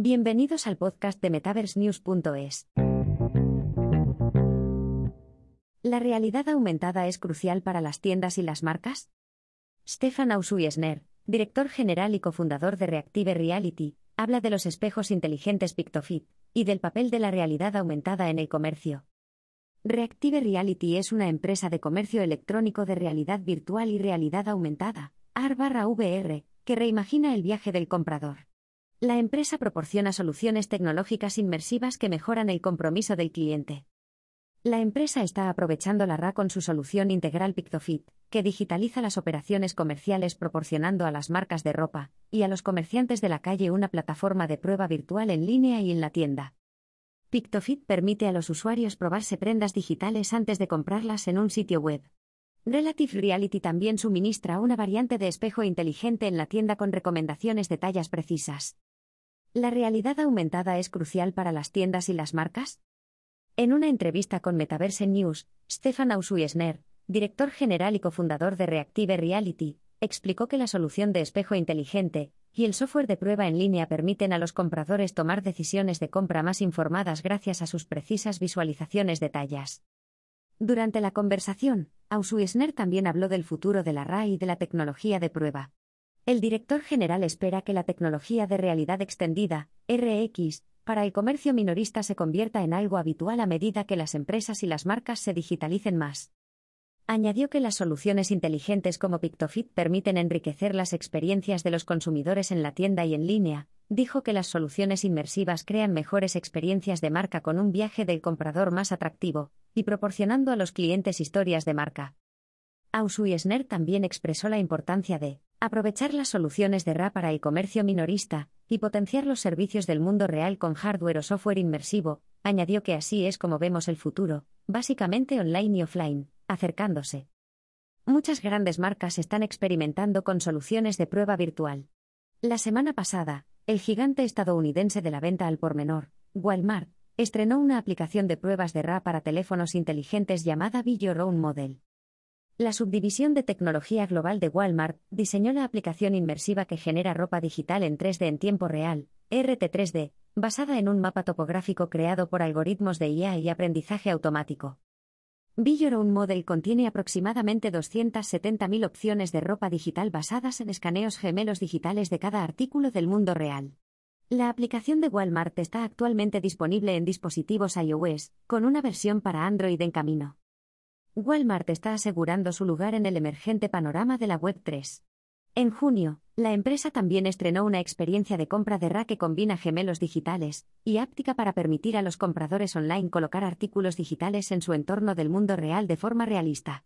Bienvenidos al podcast de MetaverseNews.es. ¿La realidad aumentada es crucial para las tiendas y las marcas? Stefan Ausuyesner, director general y cofundador de Reactive Reality, habla de los espejos inteligentes PictoFit y del papel de la realidad aumentada en el comercio. Reactive Reality es una empresa de comercio electrónico de realidad virtual y realidad aumentada, AR/VR, que reimagina el viaje del comprador. La empresa proporciona soluciones tecnológicas inmersivas que mejoran el compromiso del cliente. La empresa está aprovechando la RA con su solución integral PictoFit, que digitaliza las operaciones comerciales proporcionando a las marcas de ropa y a los comerciantes de la calle una plataforma de prueba virtual en línea y en la tienda. PictoFit permite a los usuarios probarse prendas digitales antes de comprarlas en un sitio web. Relative Reality también suministra una variante de espejo inteligente en la tienda con recomendaciones de tallas precisas. ¿La realidad aumentada es crucial para las tiendas y las marcas? En una entrevista con Metaverse News, Stefan Ausuyesner, director general y cofundador de Reactive Reality, explicó que la solución de espejo inteligente y el software de prueba en línea permiten a los compradores tomar decisiones de compra más informadas gracias a sus precisas visualizaciones de tallas. Durante la conversación, Ausuyesner también habló del futuro de la RAI y de la tecnología de prueba. El director general espera que la tecnología de realidad extendida, RX, para el comercio minorista se convierta en algo habitual a medida que las empresas y las marcas se digitalicen más. Añadió que las soluciones inteligentes como PictoFit permiten enriquecer las experiencias de los consumidores en la tienda y en línea. Dijo que las soluciones inmersivas crean mejores experiencias de marca con un viaje del comprador más atractivo, y proporcionando a los clientes historias de marca. Ausuyesner también expresó la importancia de aprovechar las soluciones de RA para el comercio minorista y potenciar los servicios del mundo real con hardware o software inmersivo. Añadió que así es como vemos el futuro, básicamente online y offline acercándose. Muchas grandes marcas están experimentando con soluciones de prueba virtual. La semana pasada, el gigante estadounidense de la venta al por menor, Walmart, estrenó una aplicación de pruebas de RA para teléfonos inteligentes llamada Be Your Model. La subdivisión de tecnología global de Walmart diseñó la aplicación inmersiva que genera ropa digital en 3D en tiempo real, RT3D, basada en un mapa topográfico creado por algoritmos de IA y aprendizaje automático. Own Model contiene aproximadamente 270.000 opciones de ropa digital basadas en escaneos gemelos digitales de cada artículo del mundo real. La aplicación de Walmart está actualmente disponible en dispositivos iOS, con una versión para Android en camino. Walmart está asegurando su lugar en el emergente panorama de la Web3. En junio, la empresa también estrenó una experiencia de compra de RA que combina gemelos digitales y áptica para permitir a los compradores online colocar artículos digitales en su entorno del mundo real de forma realista.